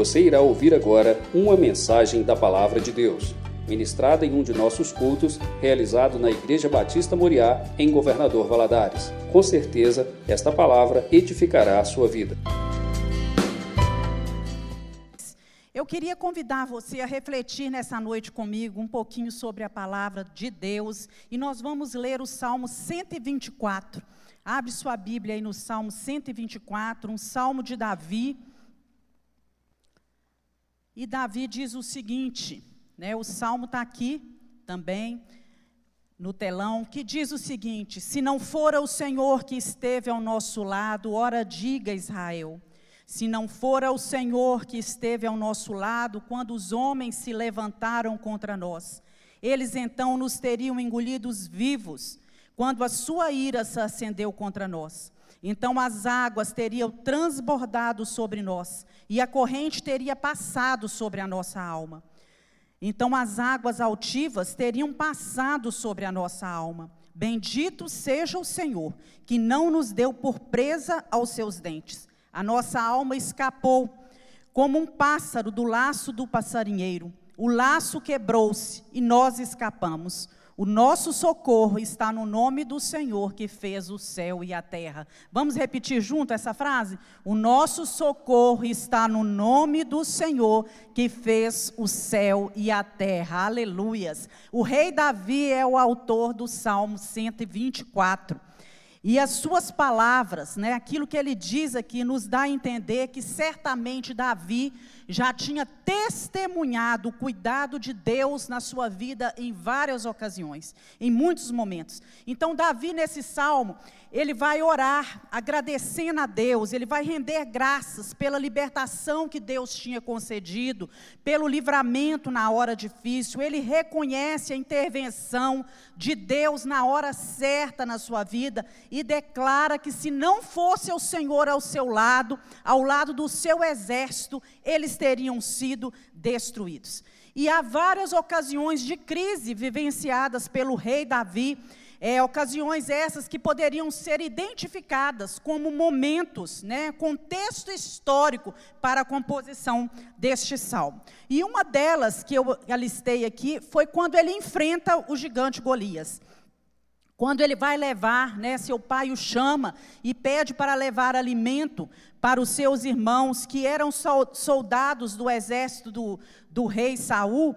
Você irá ouvir agora uma mensagem da Palavra de Deus, ministrada em um de nossos cultos, realizado na Igreja Batista Moriá, em Governador Valadares. Com certeza, esta palavra edificará a sua vida. Eu queria convidar você a refletir nessa noite comigo um pouquinho sobre a palavra de Deus e nós vamos ler o Salmo 124. Abre sua Bíblia aí no Salmo 124, um salmo de Davi. E Davi diz o seguinte, né, o salmo está aqui também no telão, que diz o seguinte: Se não fora o Senhor que esteve ao nosso lado, ora diga Israel. Se não fora o Senhor que esteve ao nosso lado quando os homens se levantaram contra nós, eles então nos teriam engolidos vivos, quando a sua ira se acendeu contra nós. Então as águas teriam transbordado sobre nós, e a corrente teria passado sobre a nossa alma. Então as águas altivas teriam passado sobre a nossa alma. Bendito seja o Senhor, que não nos deu por presa aos seus dentes a nossa alma escapou como um pássaro do laço do passarinheiro. O laço quebrou-se e nós escapamos. O nosso socorro está no nome do Senhor que fez o céu e a terra. Vamos repetir junto essa frase? O nosso socorro está no nome do Senhor que fez o céu e a terra. Aleluias. O rei Davi é o autor do Salmo 124. E as suas palavras, né, aquilo que ele diz aqui, nos dá a entender que certamente Davi já tinha testemunhado o cuidado de Deus na sua vida em várias ocasiões, em muitos momentos. Então, Davi, nesse salmo, ele vai orar, agradecendo a Deus, ele vai render graças pela libertação que Deus tinha concedido, pelo livramento na hora difícil, ele reconhece a intervenção de Deus na hora certa na sua vida e declara que se não fosse o Senhor ao seu lado, ao lado do seu exército, eles teriam sido destruídos. E há várias ocasiões de crise vivenciadas pelo rei Davi, é, ocasiões essas que poderiam ser identificadas como momentos, né, contexto histórico para a composição deste salmo. E uma delas que eu alistei aqui foi quando ele enfrenta o gigante Golias. Quando ele vai levar, né, seu pai o chama e pede para levar alimento para os seus irmãos, que eram soldados do exército do, do rei Saul,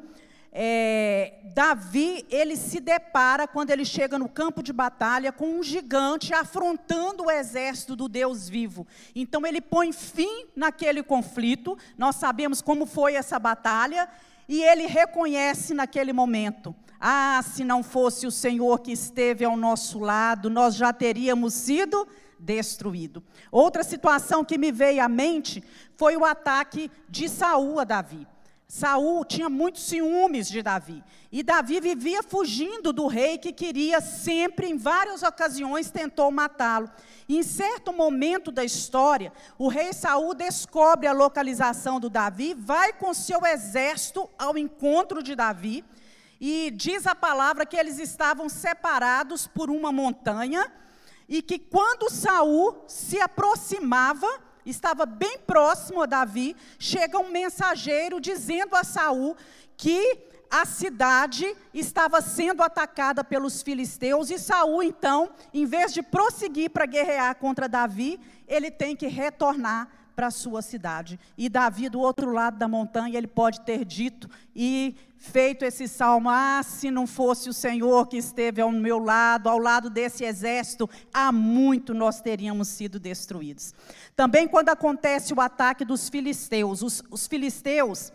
é, Davi, ele se depara, quando ele chega no campo de batalha, com um gigante afrontando o exército do Deus vivo. Então ele põe fim naquele conflito, nós sabemos como foi essa batalha, e ele reconhece naquele momento: ah, se não fosse o Senhor que esteve ao nosso lado, nós já teríamos sido destruídos. Outra situação que me veio à mente foi o ataque de Saul a Davi. Saul tinha muitos ciúmes de Davi. E Davi vivia fugindo do rei que queria sempre, em várias ocasiões, tentou matá-lo. Em certo momento da história, o rei Saul descobre a localização do Davi, vai com seu exército ao encontro de Davi, e diz a palavra que eles estavam separados por uma montanha, e que quando Saul se aproximava, estava bem próximo a Davi, chega um mensageiro dizendo a Saul que a cidade estava sendo atacada pelos filisteus e Saul então, em vez de prosseguir para guerrear contra Davi, ele tem que retornar para a sua cidade. E Davi, do outro lado da montanha, ele pode ter dito e feito esse salmo: Ah, se não fosse o Senhor que esteve ao meu lado, ao lado desse exército, há muito nós teríamos sido destruídos. Também, quando acontece o ataque dos filisteus, os, os filisteus,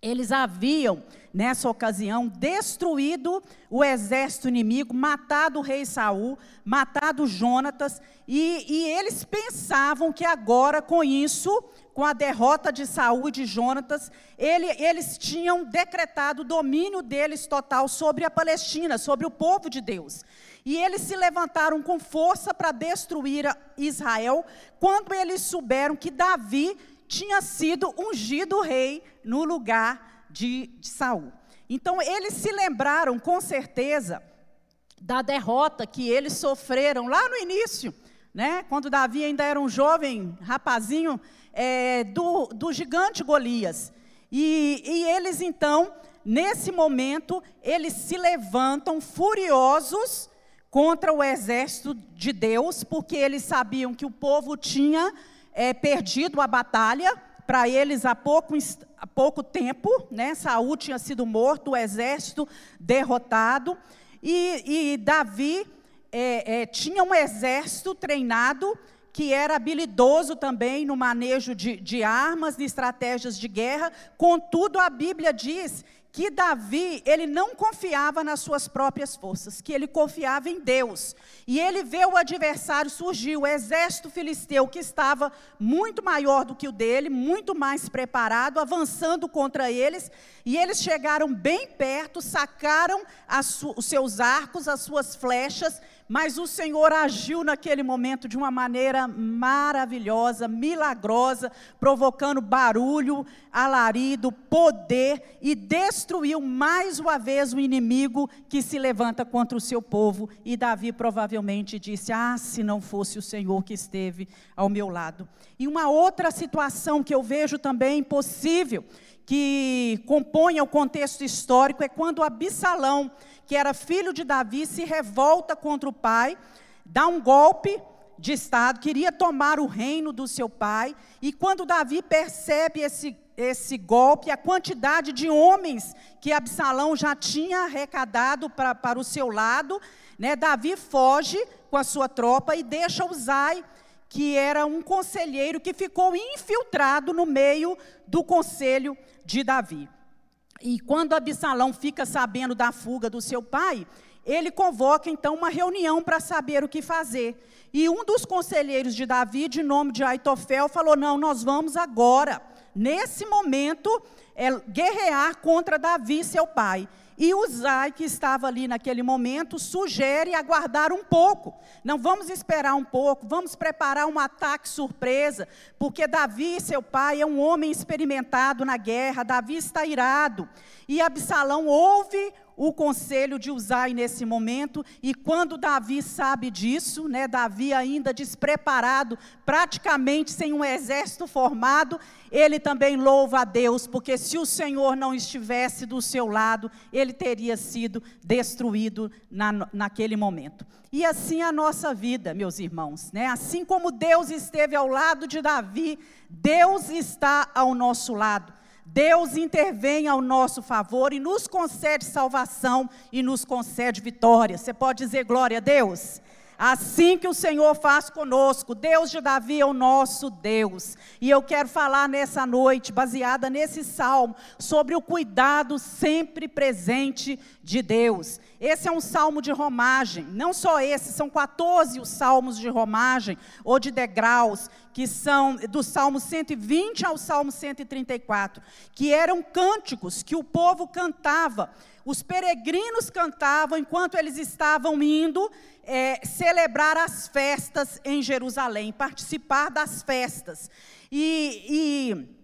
eles haviam, nessa ocasião, destruído o exército inimigo, matado o rei Saul, matado Jonatas, e, e eles pensavam que agora, com isso, com a derrota de Saul e de Jonatas, ele, eles tinham decretado o domínio deles total sobre a Palestina, sobre o povo de Deus. E eles se levantaram com força para destruir Israel, quando eles souberam que Davi tinha sido ungido rei no lugar de, de Saul. Então eles se lembraram com certeza da derrota que eles sofreram lá no início né? Quando Davi ainda era um jovem rapazinho, é, do, do gigante Golias. E, e eles então, nesse momento, eles se levantam furiosos contra o exército de Deus, porque eles sabiam que o povo tinha é, perdido a batalha, para eles há pouco, há pouco tempo, né? Saul tinha sido morto, o exército derrotado, e, e Davi é, é, tinha um exército treinado que era habilidoso também no manejo de, de armas, de estratégias de guerra. Contudo, a Bíblia diz que Davi, ele não confiava nas suas próprias forças, que ele confiava em Deus. E ele vê o adversário surgir, o exército filisteu, que estava muito maior do que o dele, muito mais preparado, avançando contra eles, e eles chegaram bem perto, sacaram os seus arcos, as suas flechas, mas o Senhor agiu naquele momento de uma maneira maravilhosa, milagrosa, provocando barulho, alarido, poder e destruiu mais uma vez o inimigo que se levanta contra o seu povo. E Davi provavelmente disse: Ah, se não fosse o Senhor que esteve ao meu lado. E uma outra situação que eu vejo também possível, que compõe o contexto histórico, é quando Absalão que era filho de Davi, se revolta contra o pai, dá um golpe de Estado, queria tomar o reino do seu pai, e quando Davi percebe esse, esse golpe, a quantidade de homens que Absalão já tinha arrecadado pra, para o seu lado, né, Davi foge com a sua tropa e deixa Uzai, que era um conselheiro que ficou infiltrado no meio do conselho de Davi. E quando Absalão fica sabendo da fuga do seu pai, ele convoca então uma reunião para saber o que fazer. E um dos conselheiros de Davi, de nome de Aitofel, falou: Não, nós vamos agora, nesse momento, é, guerrear contra Davi, seu pai. E Uzai, que estava ali naquele momento, sugere aguardar um pouco. Não vamos esperar um pouco, vamos preparar um ataque surpresa, porque Davi, seu pai, é um homem experimentado na guerra, Davi está irado. E Absalão ouve o conselho de Uzai nesse momento, e quando Davi sabe disso, né, Davi ainda despreparado, praticamente sem um exército formado, ele também louva a Deus, porque se o Senhor não estivesse do seu lado, ele teria sido destruído na, naquele momento. E assim a nossa vida, meus irmãos, né? assim como Deus esteve ao lado de Davi, Deus está ao nosso lado. Deus intervém ao nosso favor e nos concede salvação e nos concede vitória. Você pode dizer glória a Deus? Assim que o Senhor faz conosco, Deus de Davi é o nosso Deus. E eu quero falar nessa noite, baseada nesse salmo, sobre o cuidado sempre presente de Deus. Esse é um salmo de romagem, não só esse, são 14 os salmos de romagem ou de degraus, que são do salmo 120 ao salmo 134, que eram cânticos que o povo cantava os peregrinos cantavam enquanto eles estavam indo é, celebrar as festas em Jerusalém, participar das festas. E, e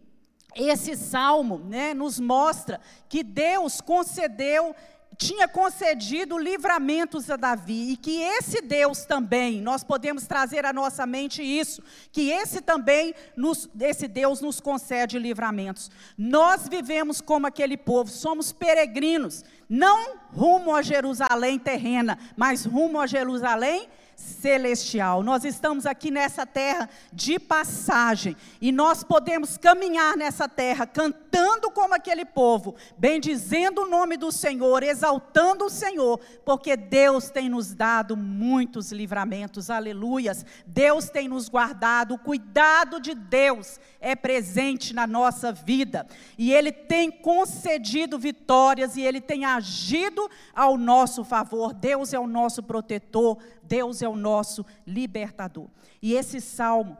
esse salmo né, nos mostra que Deus concedeu tinha concedido livramentos a Davi e que esse Deus também, nós podemos trazer à nossa mente isso, que esse também, nos, esse Deus nos concede livramentos. Nós vivemos como aquele povo, somos peregrinos, não rumo a Jerusalém terrena, mas rumo a Jerusalém celestial. Nós estamos aqui nessa terra de passagem e nós podemos caminhar nessa terra cantando como aquele povo, bendizendo o nome do Senhor, exaltando o Senhor, porque Deus tem nos dado muitos livramentos. Aleluias. Deus tem nos guardado, o cuidado de Deus é presente na nossa vida e ele tem concedido vitórias e ele tem agido ao nosso favor. Deus é o nosso protetor, Deus é o nosso libertador. E esse salmo,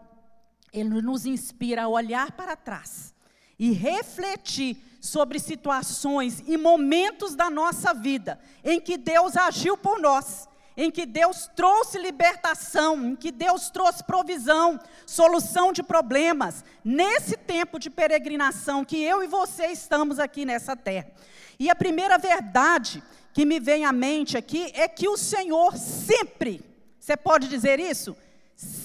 ele nos inspira a olhar para trás e refletir sobre situações e momentos da nossa vida em que Deus agiu por nós, em que Deus trouxe libertação, em que Deus trouxe provisão, solução de problemas, nesse tempo de peregrinação que eu e você estamos aqui nessa terra. E a primeira verdade que me vem à mente aqui é que o Senhor sempre, você pode dizer isso?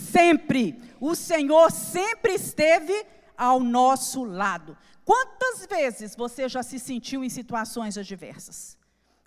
sempre. O Senhor sempre esteve ao nosso lado. Quantas vezes você já se sentiu em situações adversas?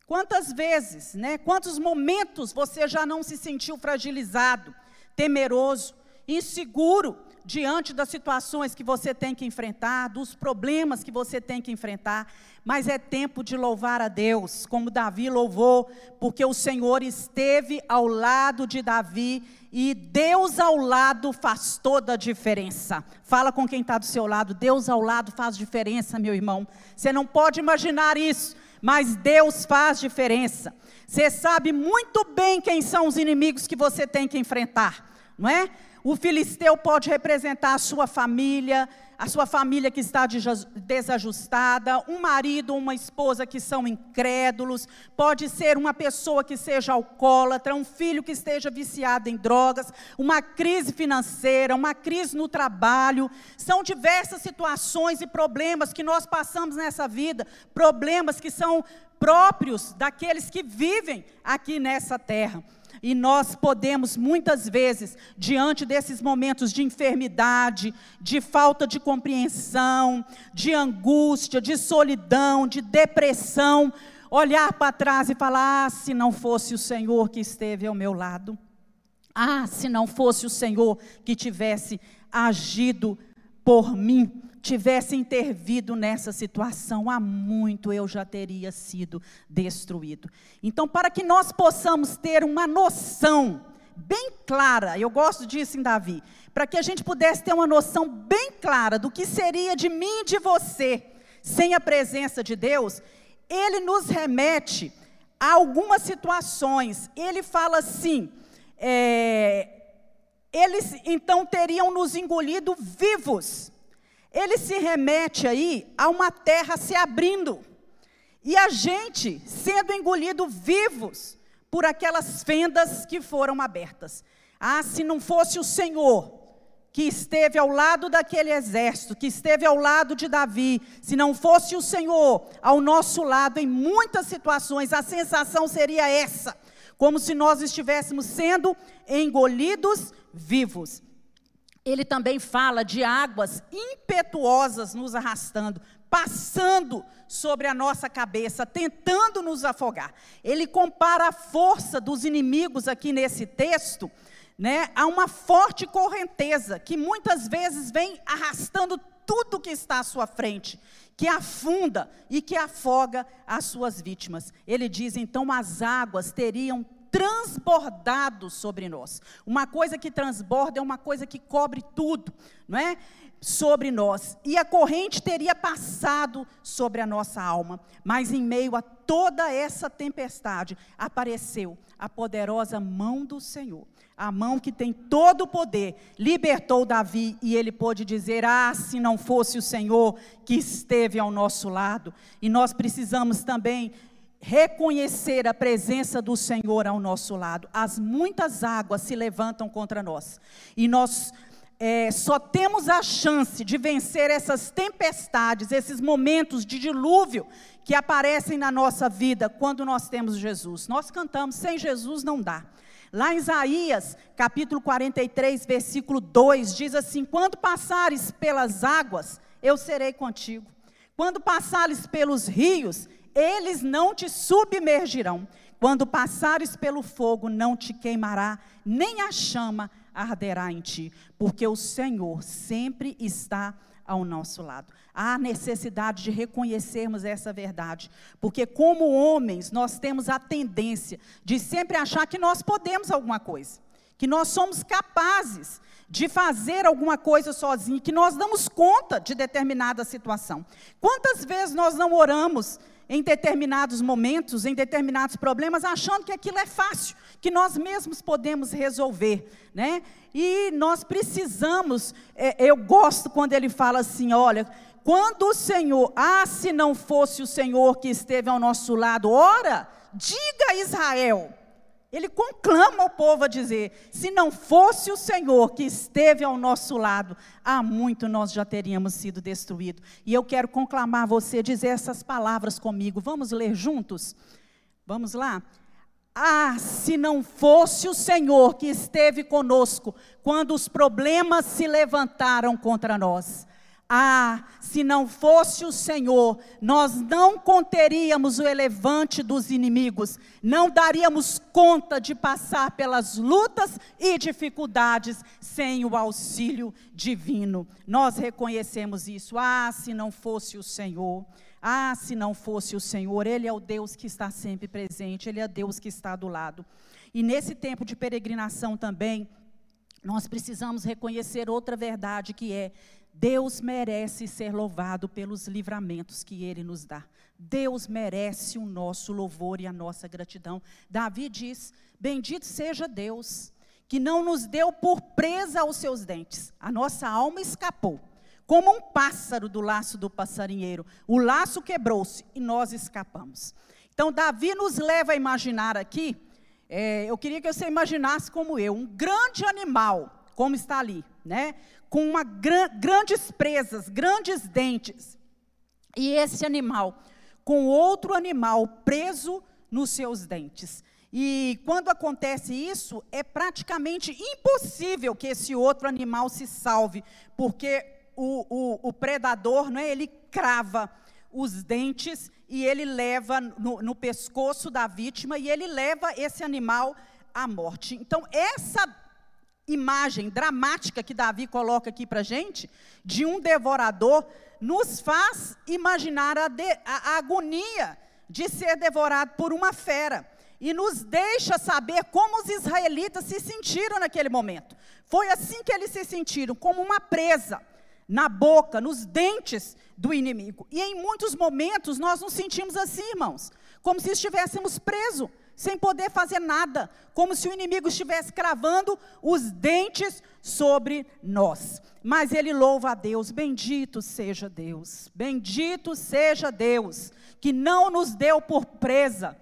Quantas vezes, né? Quantos momentos você já não se sentiu fragilizado, temeroso, inseguro diante das situações que você tem que enfrentar, dos problemas que você tem que enfrentar? Mas é tempo de louvar a Deus, como Davi louvou, porque o Senhor esteve ao lado de Davi e Deus ao lado faz toda a diferença. Fala com quem está do seu lado, Deus ao lado faz diferença, meu irmão. Você não pode imaginar isso, mas Deus faz diferença. Você sabe muito bem quem são os inimigos que você tem que enfrentar, não é? O filisteu pode representar a sua família, a sua família que está desajustada, um marido, uma esposa que são incrédulos, pode ser uma pessoa que seja alcoólatra, um filho que esteja viciado em drogas, uma crise financeira, uma crise no trabalho. São diversas situações e problemas que nós passamos nessa vida, problemas que são próprios daqueles que vivem aqui nessa terra. E nós podemos, muitas vezes, diante desses momentos de enfermidade, de falta de compreensão, de angústia, de solidão, de depressão, olhar para trás e falar: ah, se não fosse o Senhor que esteve ao meu lado. Ah, se não fosse o Senhor que tivesse agido por mim tivesse intervido nessa situação, há muito eu já teria sido destruído. Então, para que nós possamos ter uma noção bem clara, eu gosto disso em Davi, para que a gente pudesse ter uma noção bem clara do que seria de mim e de você sem a presença de Deus, ele nos remete a algumas situações. Ele fala assim: é, eles então teriam nos engolido vivos ele se remete aí a uma terra se abrindo e a gente sendo engolido vivos por aquelas fendas que foram abertas. Ah, se não fosse o Senhor que esteve ao lado daquele exército, que esteve ao lado de Davi, se não fosse o Senhor ao nosso lado em muitas situações, a sensação seria essa, como se nós estivéssemos sendo engolidos vivos ele também fala de águas impetuosas nos arrastando, passando sobre a nossa cabeça, tentando nos afogar. Ele compara a força dos inimigos aqui nesse texto, né, a uma forte correnteza que muitas vezes vem arrastando tudo que está à sua frente, que afunda e que afoga as suas vítimas. Ele diz então as águas teriam transbordado sobre nós. Uma coisa que transborda é uma coisa que cobre tudo, não é? Sobre nós. E a corrente teria passado sobre a nossa alma. Mas em meio a toda essa tempestade, apareceu a poderosa mão do Senhor. A mão que tem todo o poder, libertou Davi e ele pôde dizer: Ah, se não fosse o Senhor que esteve ao nosso lado. E nós precisamos também reconhecer a presença do Senhor ao nosso lado. As muitas águas se levantam contra nós. E nós é, só temos a chance de vencer essas tempestades, esses momentos de dilúvio que aparecem na nossa vida quando nós temos Jesus. Nós cantamos, sem Jesus não dá. Lá em Isaías, capítulo 43, versículo 2, diz assim: Quando passares pelas águas, eu serei contigo. Quando passares pelos rios, eles não te submergirão. Quando passares pelo fogo, não te queimará, nem a chama arderá em ti, porque o Senhor sempre está ao nosso lado. Há necessidade de reconhecermos essa verdade, porque como homens, nós temos a tendência de sempre achar que nós podemos alguma coisa, que nós somos capazes de fazer alguma coisa sozinho, que nós damos conta de determinada situação. Quantas vezes nós não oramos em determinados momentos, em determinados problemas, achando que aquilo é fácil, que nós mesmos podemos resolver, né? E nós precisamos, é, eu gosto quando ele fala assim, olha, quando o Senhor, ah, se não fosse o Senhor que esteve ao nosso lado, ora, diga a Israel, ele conclama o povo a dizer: se não fosse o Senhor que esteve ao nosso lado, há muito nós já teríamos sido destruídos. E eu quero conclamar você dizer essas palavras comigo. Vamos ler juntos? Vamos lá? Ah, se não fosse o Senhor que esteve conosco quando os problemas se levantaram contra nós. Ah, se não fosse o Senhor, nós não conteríamos o elevante dos inimigos, não daríamos conta de passar pelas lutas e dificuldades sem o auxílio divino. Nós reconhecemos isso. Ah, se não fosse o Senhor. Ah, se não fosse o Senhor, Ele é o Deus que está sempre presente, Ele é Deus que está do lado. E nesse tempo de peregrinação também, nós precisamos reconhecer outra verdade que é Deus merece ser louvado pelos livramentos que Ele nos dá. Deus merece o nosso louvor e a nossa gratidão. Davi diz: Bendito seja Deus, que não nos deu por presa aos seus dentes. A nossa alma escapou, como um pássaro do laço do passarinheiro. O laço quebrou-se e nós escapamos. Então, Davi nos leva a imaginar aqui, é, eu queria que você imaginasse como eu, um grande animal, como está ali, né? Com uma gran, grandes presas, grandes dentes. E esse animal, com outro animal preso nos seus dentes. E quando acontece isso, é praticamente impossível que esse outro animal se salve, porque o, o, o predador, é, ele crava os dentes e ele leva no, no pescoço da vítima e ele leva esse animal à morte. Então, essa imagem dramática que Davi coloca aqui para gente, de um devorador, nos faz imaginar a, de, a, a agonia de ser devorado por uma fera. E nos deixa saber como os israelitas se sentiram naquele momento. Foi assim que eles se sentiram, como uma presa na boca, nos dentes do inimigo. E em muitos momentos nós nos sentimos assim, irmãos, como se estivéssemos presos sem poder fazer nada, como se o inimigo estivesse cravando os dentes sobre nós. Mas ele louva a Deus, bendito seja Deus, bendito seja Deus, que não nos deu por presa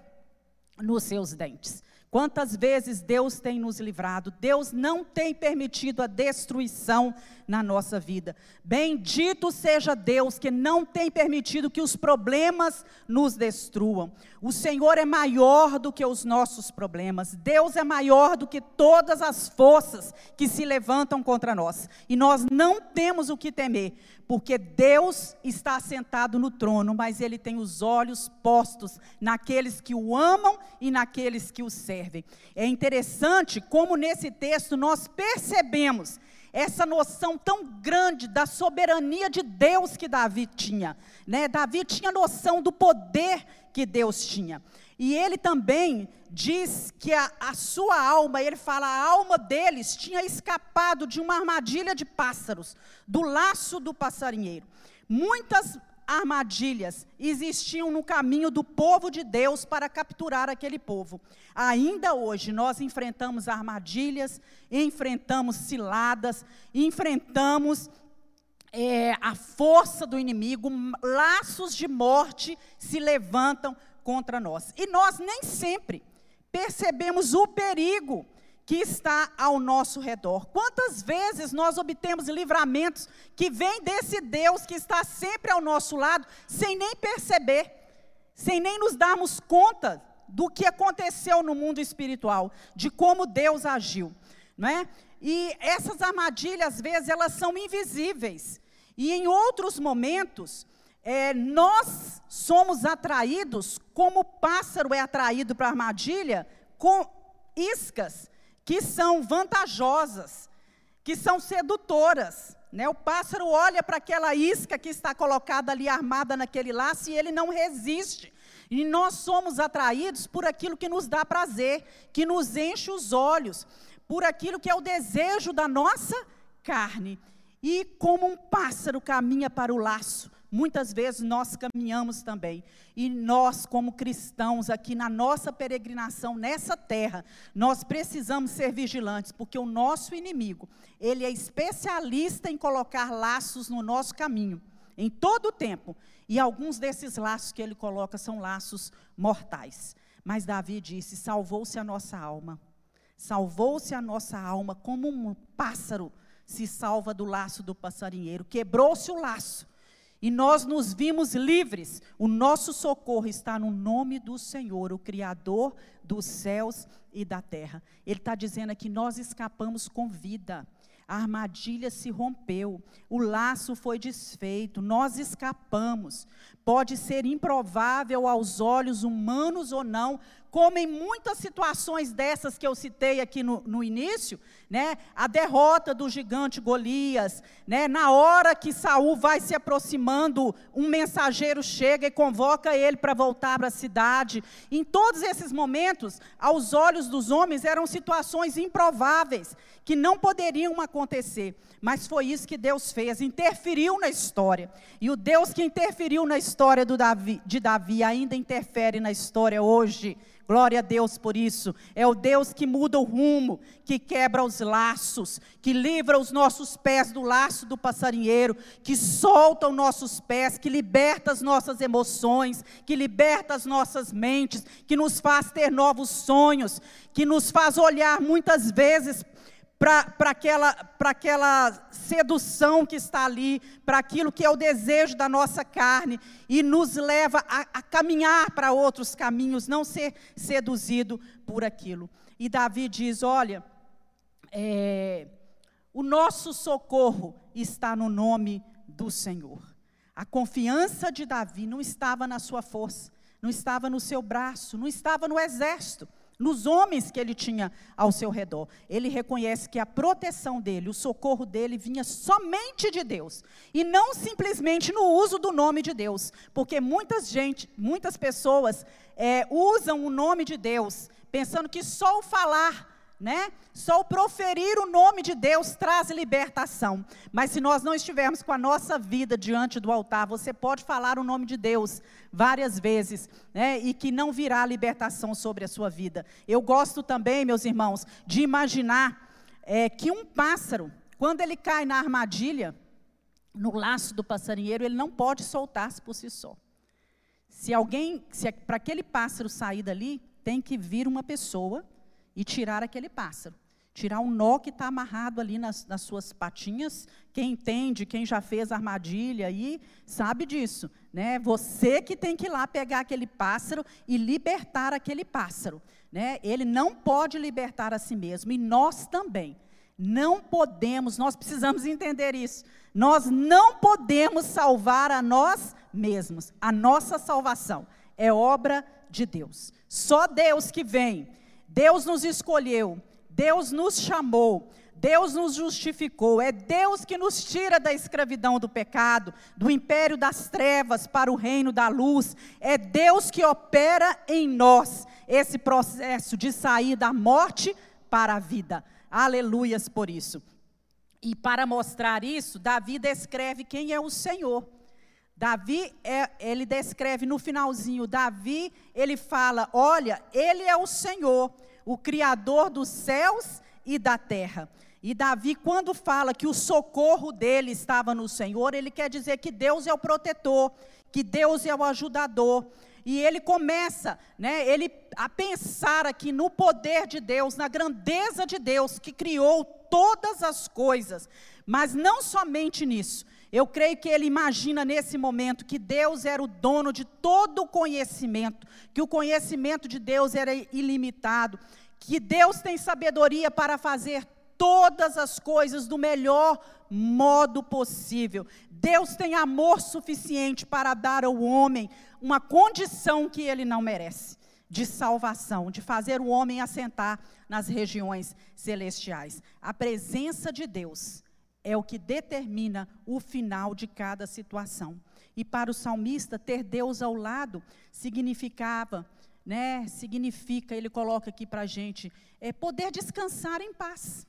nos seus dentes. Quantas vezes Deus tem nos livrado, Deus não tem permitido a destruição na nossa vida. Bendito seja Deus que não tem permitido que os problemas nos destruam. O Senhor é maior do que os nossos problemas. Deus é maior do que todas as forças que se levantam contra nós. E nós não temos o que temer, porque Deus está sentado no trono, mas Ele tem os olhos postos naqueles que o amam e naqueles que o servem. É interessante como nesse texto nós percebemos essa noção tão grande da soberania de Deus que Davi tinha. Né? Davi tinha noção do poder que Deus tinha. E ele também diz que a, a, sua alma, ele fala, a alma deles tinha escapado de uma armadilha de pássaros, do laço do passarinheiro. Muitas armadilhas existiam no caminho do povo de Deus para capturar aquele povo. Ainda hoje nós enfrentamos armadilhas, enfrentamos ciladas, enfrentamos é, a força do inimigo, laços de morte se levantam contra nós. E nós nem sempre percebemos o perigo que está ao nosso redor. Quantas vezes nós obtemos livramentos que vêm desse Deus que está sempre ao nosso lado, sem nem perceber, sem nem nos darmos conta do que aconteceu no mundo espiritual, de como Deus agiu, não é? E essas armadilhas, às vezes, elas são invisíveis. E em outros momentos, é, nós somos atraídos, como o pássaro é atraído para a armadilha, com iscas que são vantajosas, que são sedutoras. Né? O pássaro olha para aquela isca que está colocada ali armada naquele laço e ele não resiste. E nós somos atraídos por aquilo que nos dá prazer, que nos enche os olhos, por aquilo que é o desejo da nossa carne. E como um pássaro caminha para o laço, Muitas vezes nós caminhamos também. E nós, como cristãos, aqui na nossa peregrinação nessa terra, nós precisamos ser vigilantes, porque o nosso inimigo, ele é especialista em colocar laços no nosso caminho, em todo o tempo. E alguns desses laços que ele coloca são laços mortais. Mas Davi disse: salvou-se a nossa alma. Salvou-se a nossa alma como um pássaro se salva do laço do passarinheiro. Quebrou-se o laço e nós nos vimos livres. O nosso socorro está no nome do Senhor, o Criador dos céus e da terra. Ele está dizendo aqui: nós escapamos com vida. A armadilha se rompeu, o laço foi desfeito, nós escapamos. Pode ser improvável aos olhos humanos ou não, como em muitas situações dessas que eu citei aqui no, no início, né, a derrota do gigante Golias, né, na hora que Saul vai se aproximando, um mensageiro chega e convoca ele para voltar para a cidade. Em todos esses momentos, aos olhos dos homens, eram situações improváveis, que não poderiam acontecer. Mas foi isso que Deus fez, interferiu na história. E o Deus que interferiu na história Davi, de Davi ainda interfere na história hoje. Glória a Deus por isso. É o Deus que muda o rumo, que quebra os laços, que livra os nossos pés do laço do passarinheiro, que solta os nossos pés, que liberta as nossas emoções, que liberta as nossas mentes, que nos faz ter novos sonhos, que nos faz olhar muitas vezes para aquela, aquela sedução que está ali, para aquilo que é o desejo da nossa carne, e nos leva a, a caminhar para outros caminhos, não ser seduzido por aquilo. E Davi diz: Olha, é, o nosso socorro está no nome do Senhor. A confiança de Davi não estava na sua força, não estava no seu braço, não estava no exército nos homens que ele tinha ao seu redor. Ele reconhece que a proteção dele, o socorro dele vinha somente de Deus e não simplesmente no uso do nome de Deus, porque muitas gente, muitas pessoas é, usam o nome de Deus pensando que só o falar né? Só o proferir o nome de Deus traz libertação. Mas se nós não estivermos com a nossa vida diante do altar, você pode falar o nome de Deus várias vezes, né? E que não virá libertação sobre a sua vida. Eu gosto também, meus irmãos, de imaginar é, que um pássaro, quando ele cai na armadilha, no laço do passarinheiro, ele não pode soltar-se por si só. Se alguém, se para aquele pássaro sair dali, tem que vir uma pessoa e tirar aquele pássaro. Tirar o nó que está amarrado ali nas, nas, suas patinhas. Quem entende, quem já fez armadilha aí, sabe disso. Né? Você que tem que ir lá pegar aquele pássaro e libertar aquele pássaro. Né? Ele não pode libertar a si mesmo, e nós também. Não podemos, nós precisamos entender isso. Nós não podemos salvar a nós mesmos. A nossa salvação é obra de Deus. Só Deus que vem Deus nos escolheu, Deus nos chamou, Deus nos justificou, é Deus que nos tira da escravidão do pecado, do império das trevas para o reino da luz, é Deus que opera em nós esse processo de sair da morte para a vida. Aleluias por isso. E para mostrar isso, Davi descreve quem é o Senhor. Davi, é, ele descreve no finalzinho, Davi, ele fala: olha, ele é o Senhor, o Criador dos céus e da terra. E Davi, quando fala que o socorro dele estava no Senhor, ele quer dizer que Deus é o protetor, que Deus é o ajudador. E ele começa, né, ele a pensar aqui no poder de Deus, na grandeza de Deus que criou todas as coisas. Mas não somente nisso, eu creio que ele imagina nesse momento que Deus era o dono de todo o conhecimento, que o conhecimento de Deus era ilimitado, que Deus tem sabedoria para fazer todas as coisas do melhor modo possível. Deus tem amor suficiente para dar ao homem uma condição que ele não merece de salvação, de fazer o homem assentar nas regiões celestiais. A presença de Deus é o que determina o final de cada situação. E para o salmista, ter Deus ao lado significava, né, significa, ele coloca aqui para a gente, é poder descansar em paz.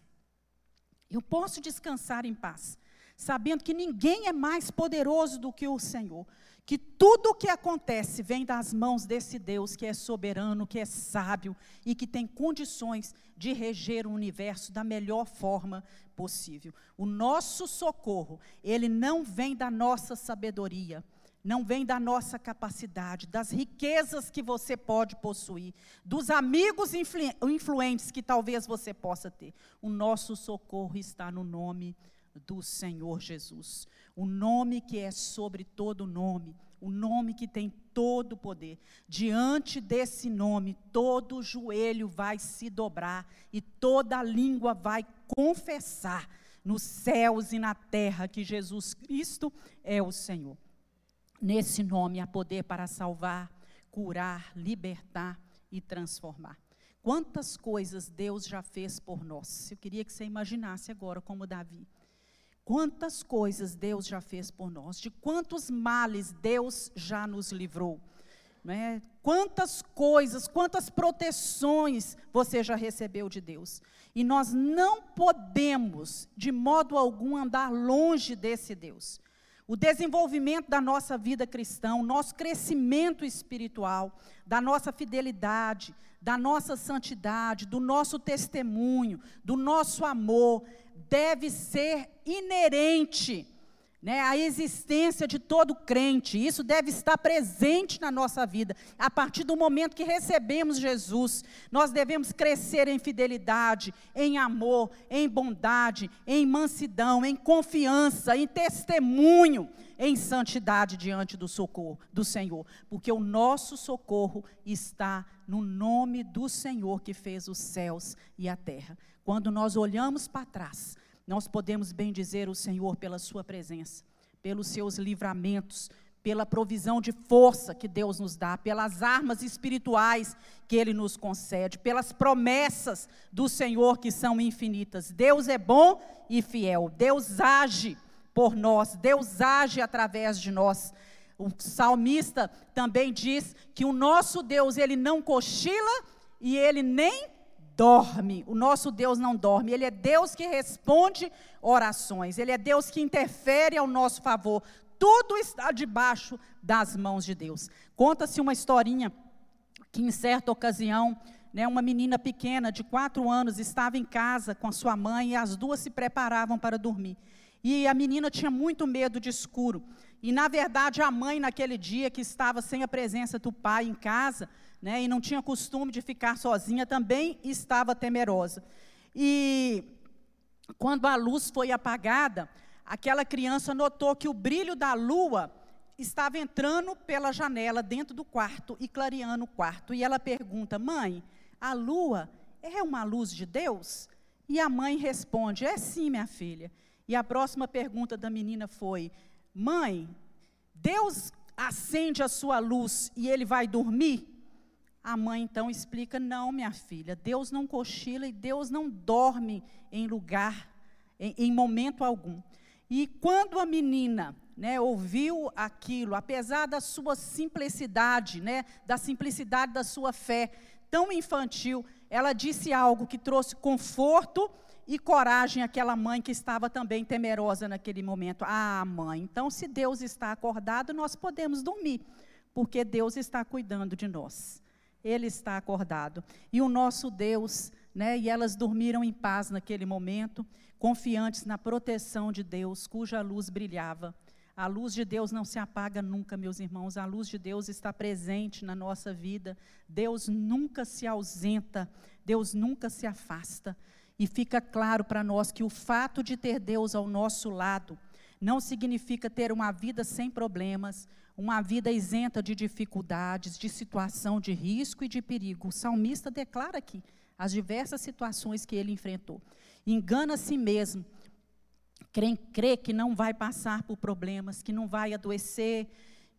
Eu posso descansar em paz, sabendo que ninguém é mais poderoso do que o Senhor que tudo o que acontece vem das mãos desse Deus que é soberano, que é sábio e que tem condições de reger o universo da melhor forma possível. O nosso socorro, ele não vem da nossa sabedoria, não vem da nossa capacidade, das riquezas que você pode possuir, dos amigos influ influentes que talvez você possa ter. O nosso socorro está no nome do Senhor Jesus. O nome que é sobre todo nome, o nome que tem todo o poder. Diante desse nome, todo joelho vai se dobrar e toda língua vai confessar nos céus e na terra que Jesus Cristo é o Senhor. Nesse nome há poder para salvar, curar, libertar e transformar. Quantas coisas Deus já fez por nós. Eu queria que você imaginasse agora como Davi. Quantas coisas Deus já fez por nós, de quantos males Deus já nos livrou. Né? Quantas coisas, quantas proteções você já recebeu de Deus. E nós não podemos, de modo algum, andar longe desse Deus. O desenvolvimento da nossa vida cristã, o nosso crescimento espiritual, da nossa fidelidade, da nossa santidade, do nosso testemunho, do nosso amor, deve ser inerente né, à existência de todo crente. Isso deve estar presente na nossa vida. A partir do momento que recebemos Jesus, nós devemos crescer em fidelidade, em amor, em bondade, em mansidão, em confiança, em testemunho em santidade diante do socorro do Senhor, porque o nosso socorro está no nome do Senhor que fez os céus e a terra. Quando nós olhamos para trás, nós podemos bem dizer o Senhor pela sua presença, pelos seus livramentos, pela provisão de força que Deus nos dá, pelas armas espirituais que Ele nos concede, pelas promessas do Senhor que são infinitas. Deus é bom e fiel, Deus age por nós, Deus age através de nós. O salmista também diz que o nosso Deus, ele não cochila e ele nem dorme. O nosso Deus não dorme. Ele é Deus que responde orações. Ele é Deus que interfere ao nosso favor. Tudo está debaixo das mãos de Deus. Conta-se uma historinha que em certa ocasião, né, uma menina pequena de quatro anos estava em casa com a sua mãe e as duas se preparavam para dormir. E a menina tinha muito medo de escuro. E, na verdade, a mãe, naquele dia que estava sem a presença do pai em casa, né, e não tinha costume de ficar sozinha, também estava temerosa. E, quando a luz foi apagada, aquela criança notou que o brilho da lua estava entrando pela janela dentro do quarto e clareando o quarto. E ela pergunta: Mãe, a lua é uma luz de Deus? E a mãe responde: É sim, minha filha. E a próxima pergunta da menina foi: Mãe, Deus acende a sua luz e ele vai dormir? A mãe então explica: Não, minha filha, Deus não cochila e Deus não dorme em lugar, em, em momento algum. E quando a menina né, ouviu aquilo, apesar da sua simplicidade, né, da simplicidade da sua fé tão infantil, ela disse algo que trouxe conforto e coragem àquela mãe que estava também temerosa naquele momento. Ah, mãe, então se Deus está acordado, nós podemos dormir, porque Deus está cuidando de nós. Ele está acordado. E o nosso Deus, né, e elas dormiram em paz naquele momento, confiantes na proteção de Deus, cuja luz brilhava. A luz de Deus não se apaga nunca, meus irmãos. A luz de Deus está presente na nossa vida. Deus nunca se ausenta, Deus nunca se afasta. E fica claro para nós que o fato de ter Deus ao nosso lado não significa ter uma vida sem problemas, uma vida isenta de dificuldades, de situação de risco e de perigo. O salmista declara aqui as diversas situações que ele enfrentou. Engana a si mesmo, crê, crê que não vai passar por problemas, que não vai adoecer,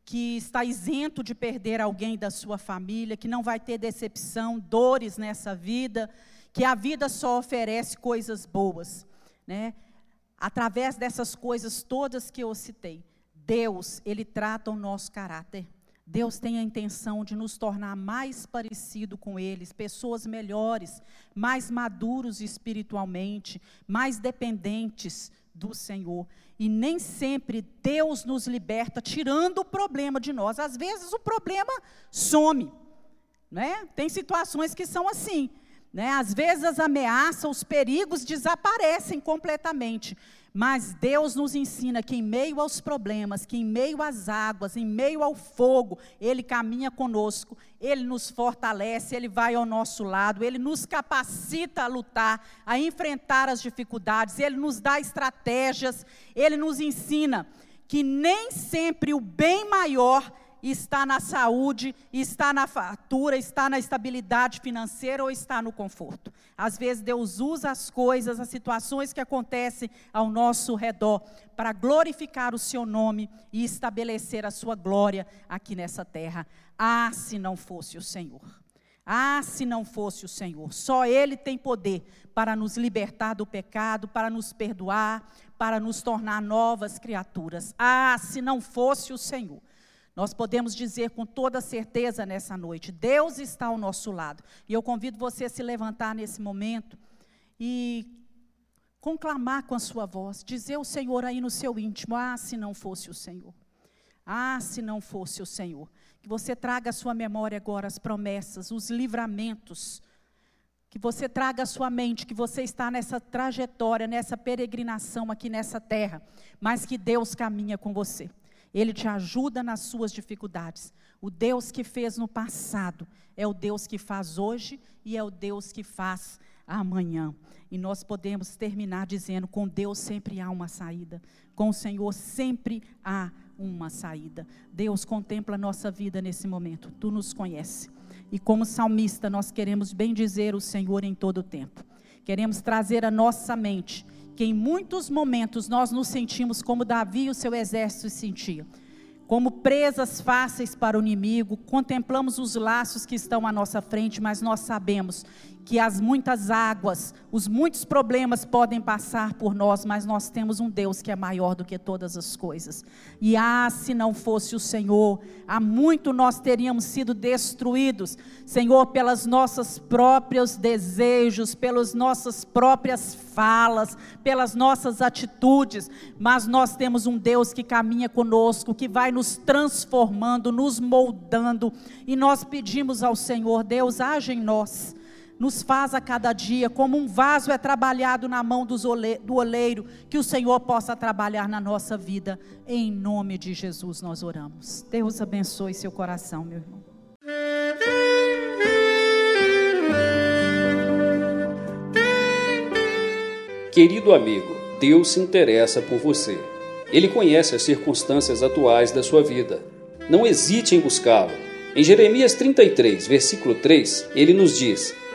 que está isento de perder alguém da sua família, que não vai ter decepção, dores nessa vida que a vida só oferece coisas boas, né? Através dessas coisas todas que eu citei, Deus, ele trata o nosso caráter. Deus tem a intenção de nos tornar mais parecido com eles, pessoas melhores, mais maduros espiritualmente, mais dependentes do Senhor. E nem sempre Deus nos liberta tirando o problema de nós. Às vezes o problema some, né? Tem situações que são assim. Né? Às vezes as ameaças, os perigos desaparecem completamente. Mas Deus nos ensina que em meio aos problemas, que em meio às águas, em meio ao fogo, Ele caminha conosco, Ele nos fortalece, Ele vai ao nosso lado, Ele nos capacita a lutar, a enfrentar as dificuldades, Ele nos dá estratégias, Ele nos ensina que nem sempre o bem maior está na saúde, está na fatura, está na estabilidade financeira ou está no conforto. Às vezes Deus usa as coisas, as situações que acontecem ao nosso redor para glorificar o seu nome e estabelecer a sua glória aqui nessa terra. Ah, se não fosse o Senhor. Ah, se não fosse o Senhor. Só Ele tem poder para nos libertar do pecado, para nos perdoar, para nos tornar novas criaturas. Ah, se não fosse o Senhor. Nós podemos dizer com toda certeza nessa noite: Deus está ao nosso lado. E eu convido você a se levantar nesse momento e conclamar com a sua voz, dizer ao Senhor aí no seu íntimo: Ah, se não fosse o Senhor. Ah, se não fosse o Senhor. Que você traga à sua memória agora as promessas, os livramentos. Que você traga à sua mente que você está nessa trajetória, nessa peregrinação aqui nessa terra, mas que Deus caminha com você. Ele te ajuda nas suas dificuldades. O Deus que fez no passado é o Deus que faz hoje e é o Deus que faz amanhã. E nós podemos terminar dizendo: com Deus sempre há uma saída, com o Senhor sempre há uma saída. Deus contempla a nossa vida nesse momento, tu nos conhece. E como salmista, nós queremos bem dizer o Senhor em todo o tempo. Queremos trazer a nossa mente que em muitos momentos nós nos sentimos como Davi e o seu exército se sentia, como presas fáceis para o inimigo, contemplamos os laços que estão à nossa frente, mas nós sabemos que as muitas águas, os muitos problemas podem passar por nós, mas nós temos um Deus que é maior do que todas as coisas. E ah, se não fosse o Senhor, há muito nós teríamos sido destruídos, Senhor, pelas nossas próprios desejos, pelas nossas próprias falas, pelas nossas atitudes, mas nós temos um Deus que caminha conosco, que vai nos transformando, nos moldando, e nós pedimos ao Senhor, Deus, age em nós nos faz a cada dia, como um vaso é trabalhado na mão do oleiro, que o Senhor possa trabalhar na nossa vida. Em nome de Jesus nós oramos. Deus abençoe seu coração, meu irmão. Querido amigo, Deus se interessa por você. Ele conhece as circunstâncias atuais da sua vida. Não hesite em buscá-lo. Em Jeremias 33, versículo 3, ele nos diz: